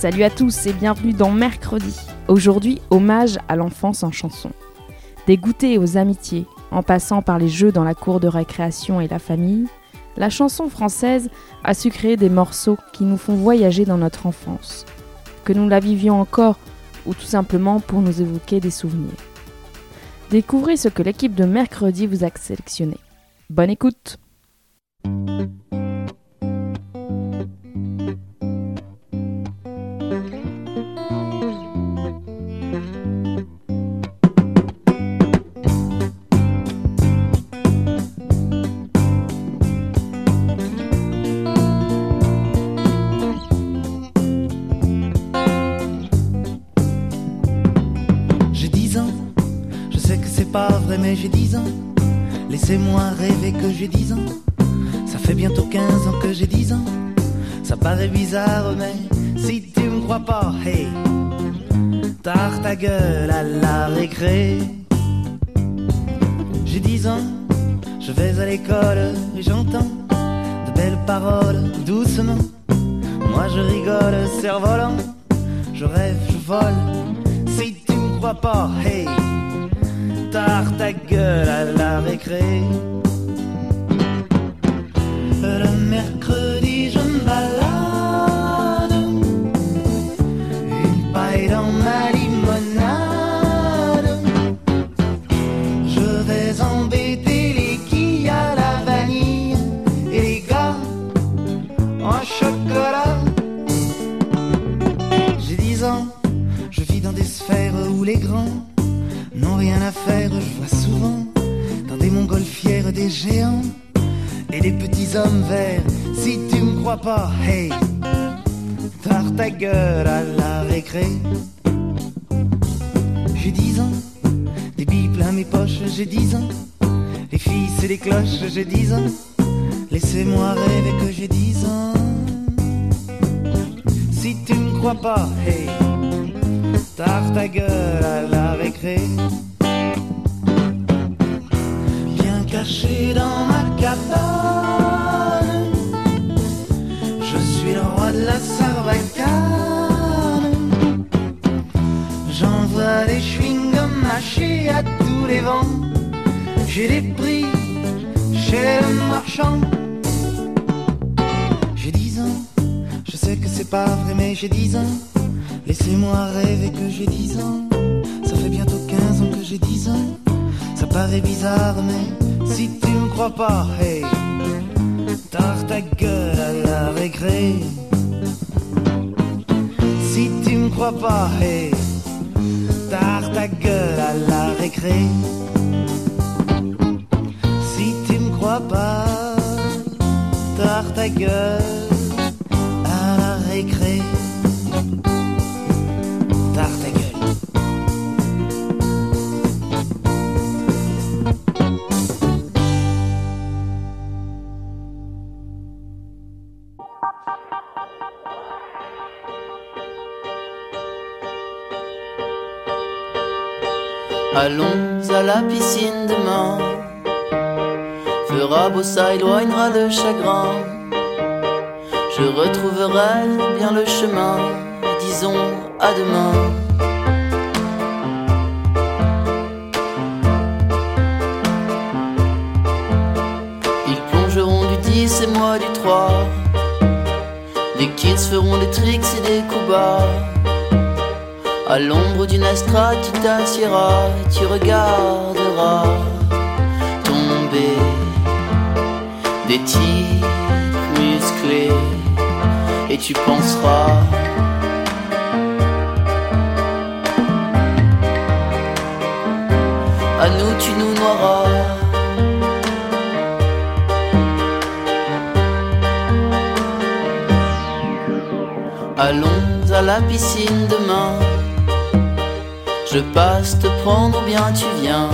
Salut à tous et bienvenue dans Mercredi. Aujourd'hui, hommage à l'enfance en chanson. Des goûters aux amitiés, en passant par les jeux dans la cour de récréation et la famille, la chanson française a su créer des morceaux qui nous font voyager dans notre enfance, que nous la vivions encore ou tout simplement pour nous évoquer des souvenirs. Découvrez ce que l'équipe de Mercredi vous a sélectionné. Bonne écoute j'ai 10 ans. Laissez-moi rêver que j'ai 10 ans. Ça fait bientôt 15 ans que j'ai 10 ans. Ça paraît bizarre, mais si tu me crois pas, hey, tard ta gueule à la récré. J'ai 10 ans, je vais à l'école et j'entends de belles paroles doucement. Moi je rigole, cerf-volant, je rêve, je vole. Si tu me crois pas, hey, tard ta gueule à la récré. Le mercredi, je me balade, une paille dans ma limonade. Je vais embêter les quilles à la vanille et les gars en chocolat. J'ai 10 ans, je vis dans des sphères où les grands n'ont rien à faire. Je vois souvent dans des montgolfières des géants et des petits hommes verts. Si tu me crois pas, hey, tard ta gueule à la récré. J'ai 10 ans, des billes plein mes poches, j'ai 10 ans. Les filles, c'est les cloches, j'ai 10 ans. Laissez-moi rêver que j'ai 10 ans. Si tu me crois pas, hey, tard ta gueule à la récré. Bien caché dans ma cabane, je suis le roi de la sarbacane. J'envoie des chewing-gums mâchés à tous les vents. J'ai des prix chez le marchand. J'ai 10 ans, je sais que c'est pas vrai, mais j'ai 10 ans. Laissez-moi rêver que j'ai 10 ans. Ça fait bientôt 15 ans que j'ai 10 ans. Ça paraît bizarre, mais si tu me crois pas, hey, tard ta gueule à la récré. Si tu me crois pas, hey, tard ta gueule à la récré. Si tu me crois pas, tard ta gueule à la récré. Allons à la piscine demain. Fera beau, ça éloignera le chagrin. Je retrouverai bien le chemin. Disons à demain. Ils plongeront du 10 et moi du 3. Les kids feront des tricks et des coups bas. À d'une astra, tu t'assieras, tu regarderas tomber des titres musclés et tu penseras. À nous, tu nous noieras. Allons à la piscine demain. Je passe te prendre ou bien tu viens.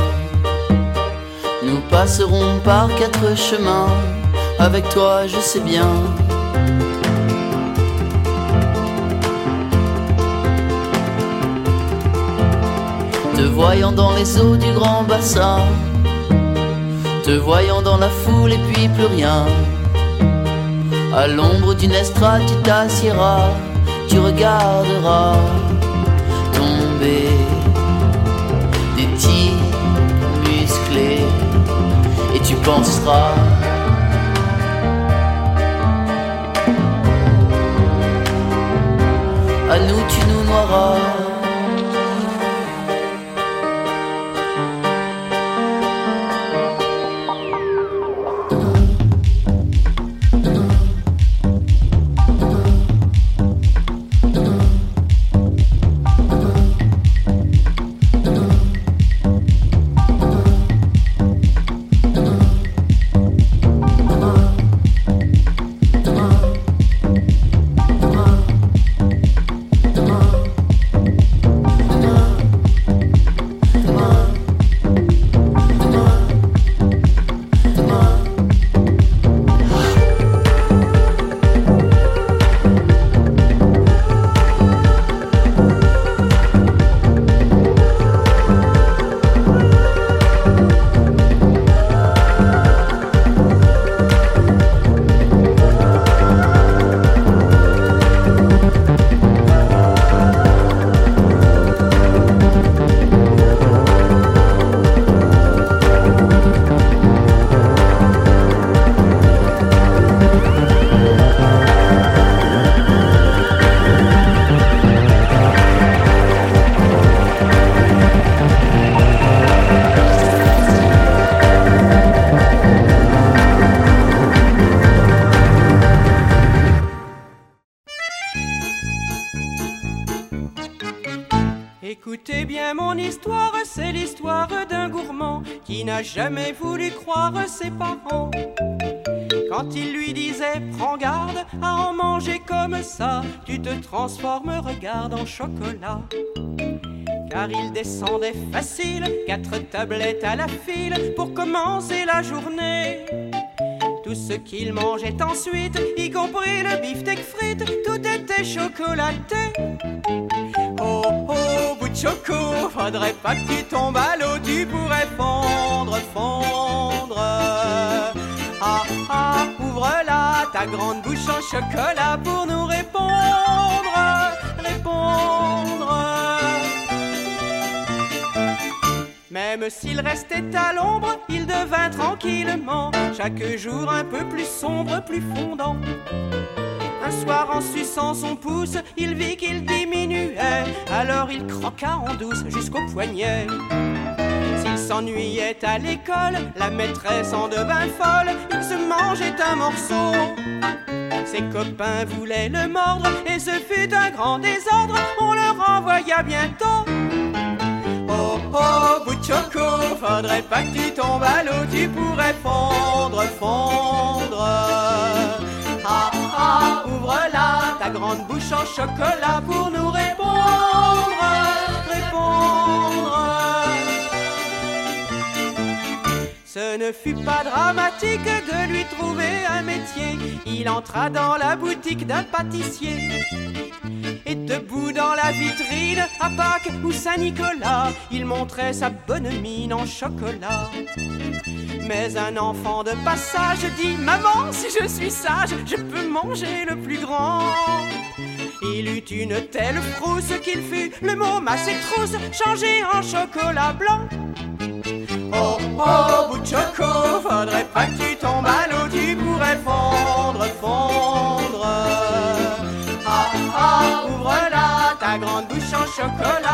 Nous passerons par quatre chemins. Avec toi, je sais bien. Te voyant dans les eaux du grand bassin. Te voyant dans la foule et puis plus rien. À l'ombre d'une estrade, tu t'assieras, tu regarderas penseras. À nous, tu nous noieras. N'a jamais voulu croire ses parents. Quand il lui disait prends garde à en manger comme ça, tu te transformes, regarde en chocolat. Car il descendait facile, quatre tablettes à la file pour commencer la journée. Tout ce qu'il mangeait ensuite, y compris le beefsteak frites, tout était chocolaté. Choco, faudrait pas que tu tombes à l'eau, tu pourrais fondre, fondre. Ah ah, ouvre-la, ta grande bouche en chocolat pour nous répondre, répondre. Même s'il restait à l'ombre, il devint tranquillement, chaque jour un peu plus sombre, plus fondant. Un soir, en suçant son pouce, il vit qu'il diminuait, alors il croqua en douce jusqu'au poignet. S'il s'ennuyait à l'école, la maîtresse en devint folle, il se mangeait un morceau. Ses copains voulaient le mordre, et ce fut un grand désordre, on le renvoya bientôt. Oh oh, bout de choco, faudrait pas que tu tombes à l'eau, tu pourrais fondre, fondre. Ouvre-la, ta grande bouche en chocolat pour nous répondre, répondre. Ce ne fut pas dramatique de lui trouver un métier. Il entra dans la boutique d'un pâtissier. Et debout dans la vitrine, à Pâques ou Saint-Nicolas, il montrait sa bonne mine en chocolat. Mais un enfant de passage dit Maman, si je suis sage, je peux manger le plus grand. Il eut une telle frousse qu'il fut le mot massé trousse changé en chocolat blanc. Oh oh, bout de choco, faudrait pas que tu tombes à l'eau, tu pourrais fondre, fondre. Ah ah, ouvre-la, ta grande bouche en chocolat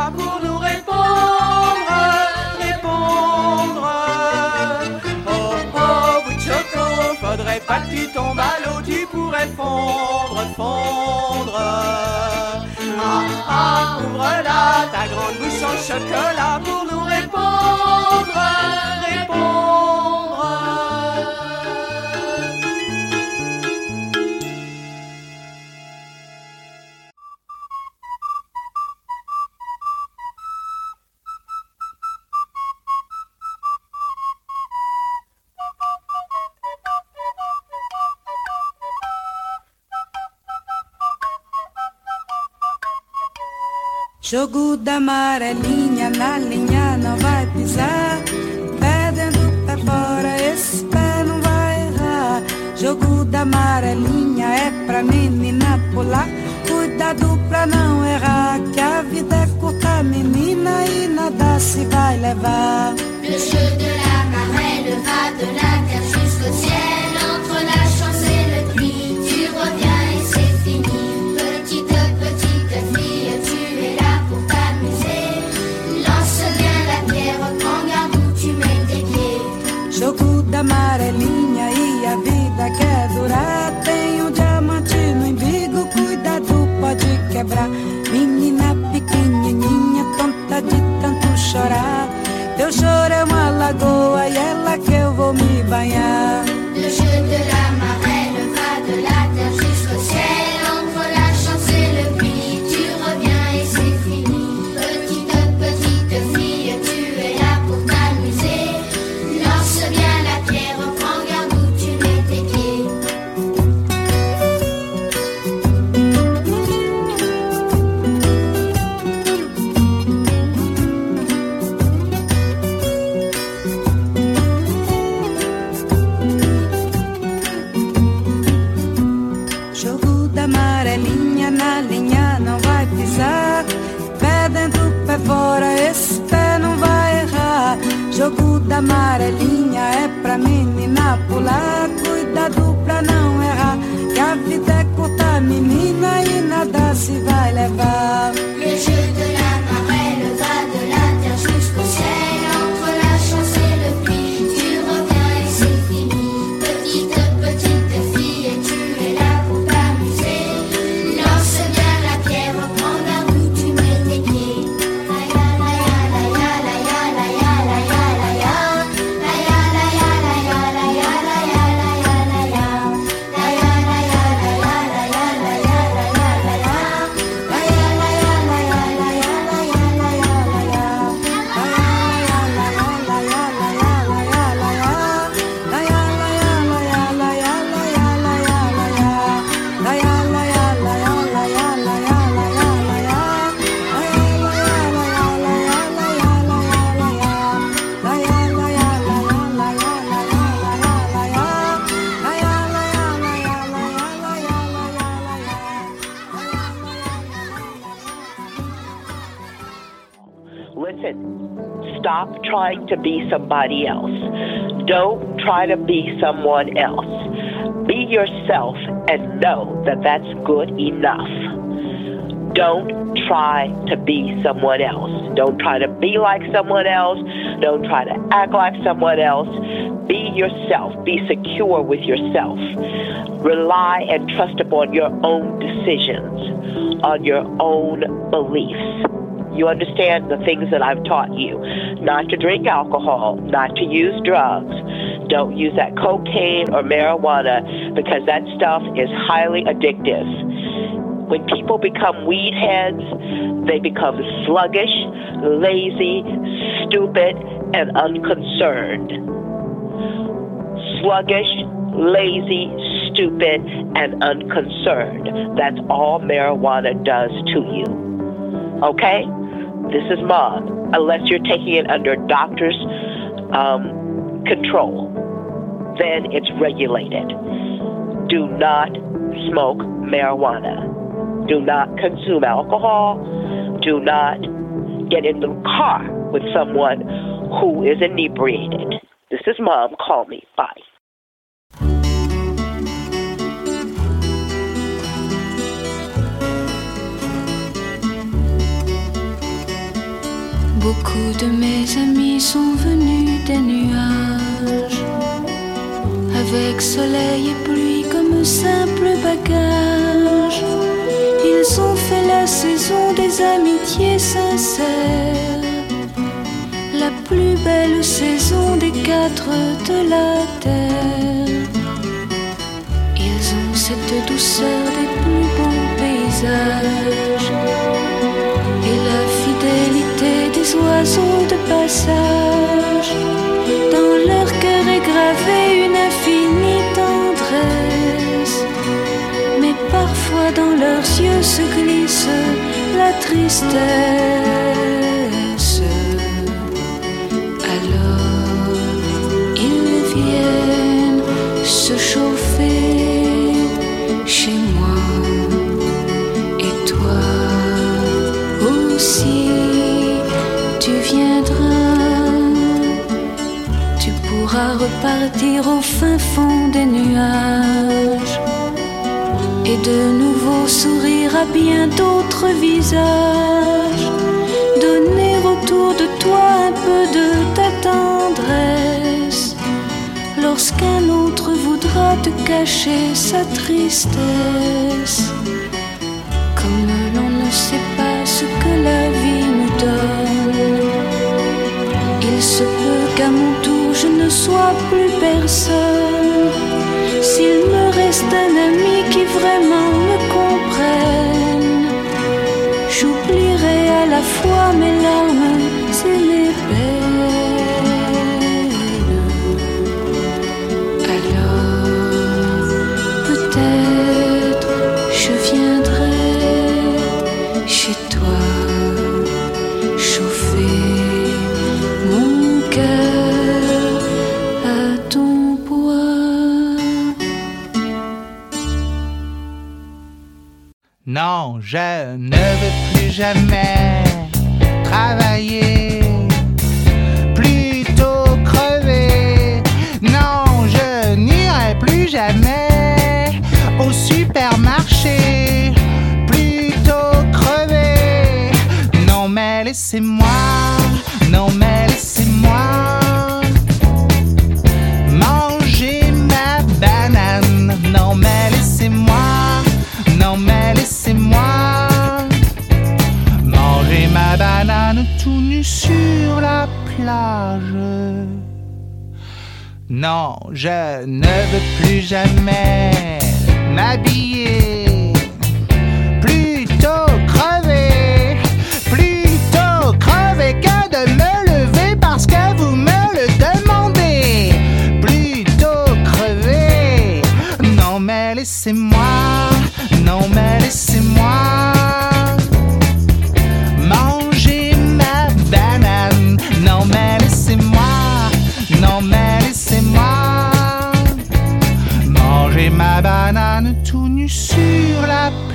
tu tombes à l'eau, tu pourrais fondre, fondre. Ah ah, ouvre-la, ta grande bouche en chocolat pour Bermuda amarelinha na linha não vai pisar. Pé dentro, pé fora, esse pé não vai errar. Jogo da amarelinha é pra menina pular. Cuidado pra não errar, que a vida é curta, menina, e nada se vai levar. Le jeu de la marée, le va de la terre jusqu'au ciel, entre la quebrar. Menina pequenininha, tonta de tanto chorar. Teu choro é uma lagoa e é que eu vou me banhar. Stop trying to be somebody else. Don't try to be someone else. Be yourself and know that that's good enough. Don't try to be someone else. Don't try to be like someone else. Don't try to act like someone else. Be yourself. Be secure with yourself. Rely and trust upon your own decisions, on your own beliefs. You understand the things that I've taught you. Not to drink alcohol, not to use drugs. Don't use that cocaine or marijuana because that stuff is highly addictive. When people become weed heads, they become sluggish, lazy, stupid, and unconcerned. Sluggish, lazy, stupid, and unconcerned. That's all marijuana does to you. Okay? This is mom, unless you're taking it under doctor's um, control. Then it's regulated. Do not smoke marijuana. Do not consume alcohol. Do not get in the car with someone who is inebriated. This is mom. Call me. Bye. Beaucoup de mes amis sont venus des nuages, avec soleil et pluie comme simple bagage. Ils ont fait la saison des amitiés sincères, la plus belle saison des quatre de la terre. Ils ont cette douceur des plus beaux paysages de passage. Dans leur cœur est gravée une infinie tendresse, mais parfois dans leurs yeux se glisse la tristesse. Repartir au fin fond des nuages et de nouveau sourire à bien d'autres visages. Donner autour de toi un peu de ta tendresse. Lorsqu'un autre voudra te cacher sa tristesse. Comme l'on ne sait pas ce que la vie nous donne. Il se peut qu'à mon tour je ne sois plus personne. S'il me reste un ami qui vraiment me comprenne, j'oublierai à la fois mes larmes Je ne veux plus jamais travailler, plutôt crever. Non, je n'irai plus jamais au supermarché, plutôt crever. Non, mais laissez-moi, Non, je ne veux plus jamais m'habiller.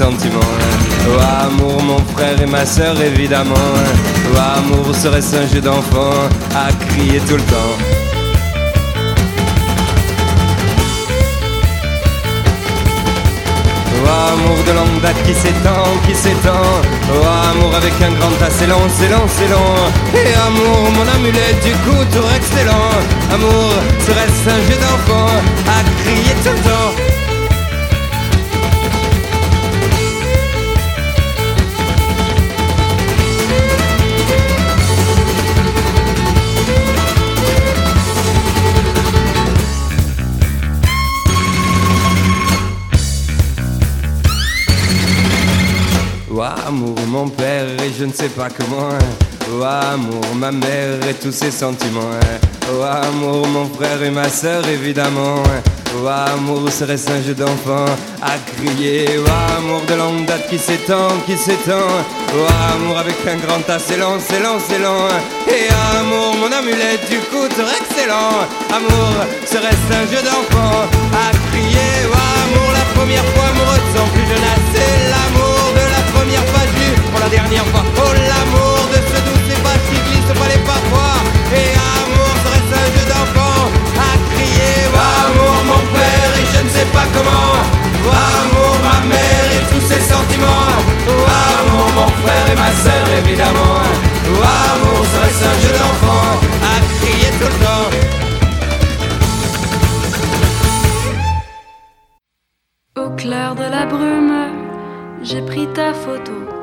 Oh amour, mon frère et ma sœur évidemment. Oh amour, serait-ce un jeu d'enfant à crier tout le temps. Oh amour de longue date qui s'étend, qui s'étend. Oh amour avec un grand tas, c'est long, c'est long, c'est long Et amour, mon amulette du coup, tour excellent Amour, serait-ce un jeu d'enfant à crier tout le temps amour, mon père et je ne sais pas comment. Oh amour, ma mère et tous ses sentiments. Oh amour, mon frère et ma sœur évidemment. Oh amour, serait-ce un jeu d'enfant à crier Oh amour de longue date qui s'étend, qui s'étend Oh amour avec un grand tas, c'est lent, c'est lent, c'est lent Et amour, mon amulette du coup, excellent Amour, serait-ce un jeu d'enfant à crier Oh amour, la première fois amoureux sans plus jeune c'est l'amour dernière fois. Oh l'amour de ce doux c'est pas qui glisse pas les Et amour, serait-ce un jeu d'enfant. À crier amour, mon père et je ne sais pas comment. Amour, ma mère et tous ses sentiments. Amour, mon frère et ma sœur évidemment. Amour, serait-ce un jeu d'enfant. À crier tout le temps. Au clair de la brume, j'ai pris ta photo.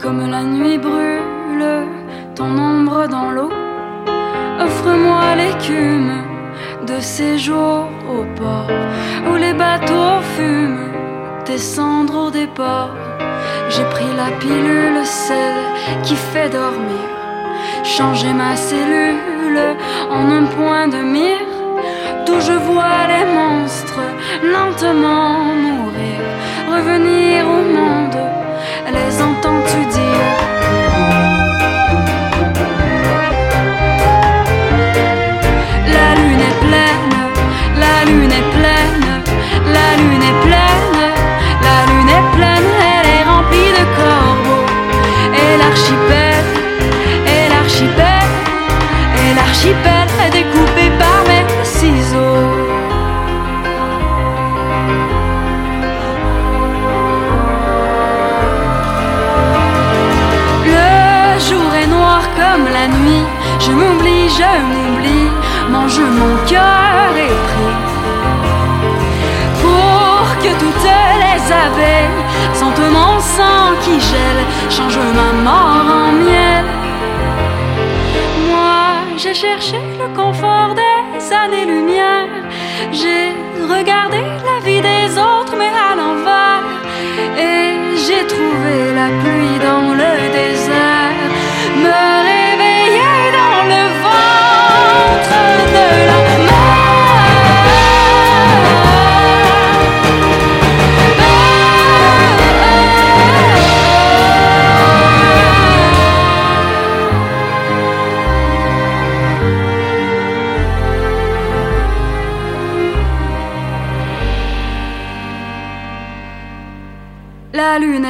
Comme la nuit brûle ton ombre dans l'eau, offre-moi l'écume de ces jours au port où les bateaux fument tes cendres au départ. J'ai pris la pilule, celle qui fait dormir, changer ma cellule en un point de mire d'où je vois les monstres lentement mourir, revenir au monde, les entends-tu dire? La lune est pleine, la lune est pleine, la lune est pleine, la lune est pleine, elle est remplie de corbeaux, et l'archipel, et l'archipel, et l'archipel est découpé m'oublie, mange mon cœur est pris. Pour que toutes les abeilles sentent mon sang qui gèle, change ma mort en miel. Moi, j'ai cherché le confort des années-lumière. J'ai regardé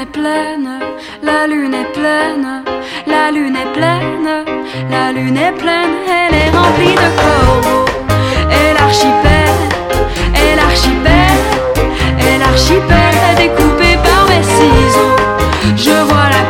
est pleine, la lune est pleine, la lune est pleine, la lune est pleine, elle est remplie de corbeaux. Et l'archipel, et l'archipel, et l'archipel est découpé par mes ciseaux. Je vois la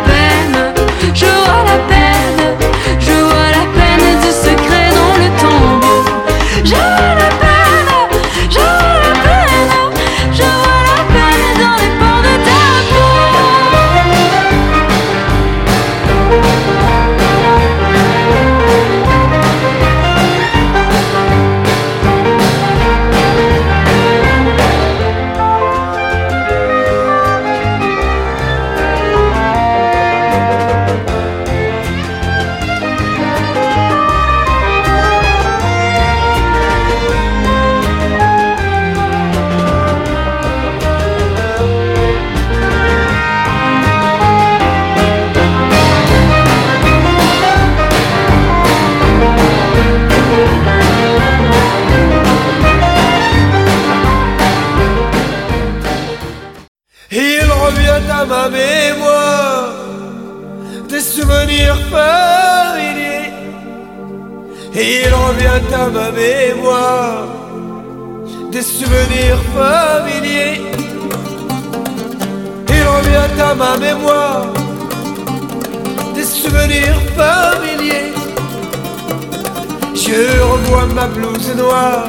Je revois ma blouse noire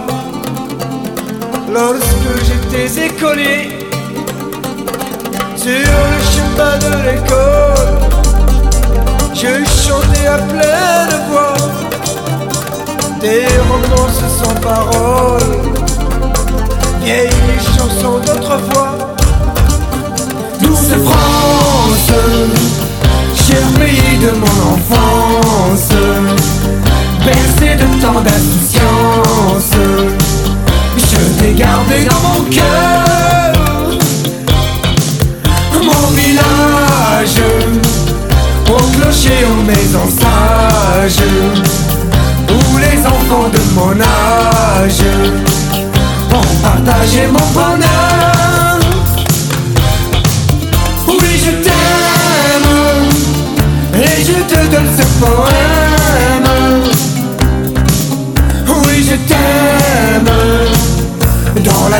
lorsque j'étais écolier sur le chemin de l'école. Je chantais à pleine voix des romances sans parole, vieilles chansons d'autrefois. Nous France, cher de mon enfance bercé de tant d'insouciance. Je t'ai gardé dans mon cœur, mon village, au clocher, aux maisons sages, où les enfants de mon âge ont partagé mon bonheur.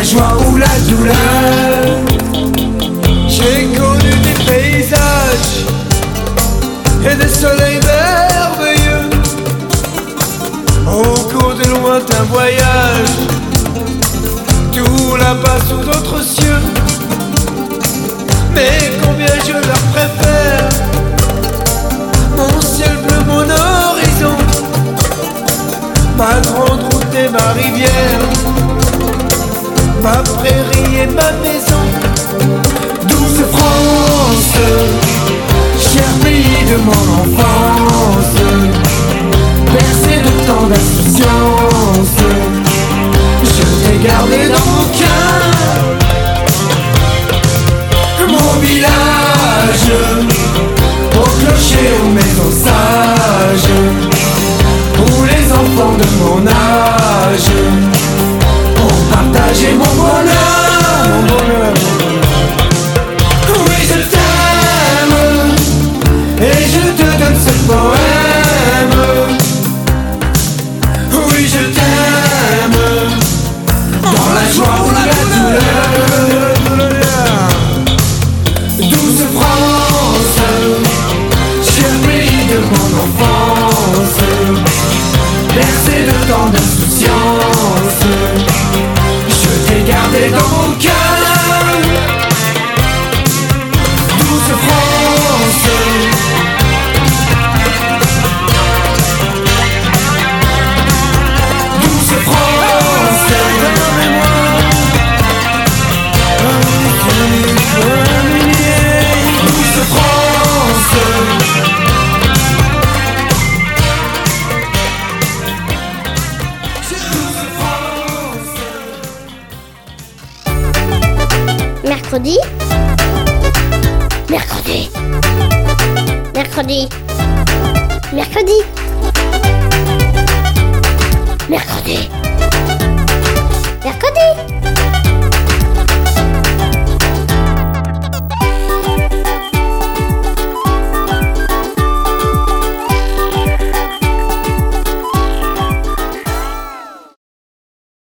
joie ou la ma maison. Douce France, cher pays de mon enfant.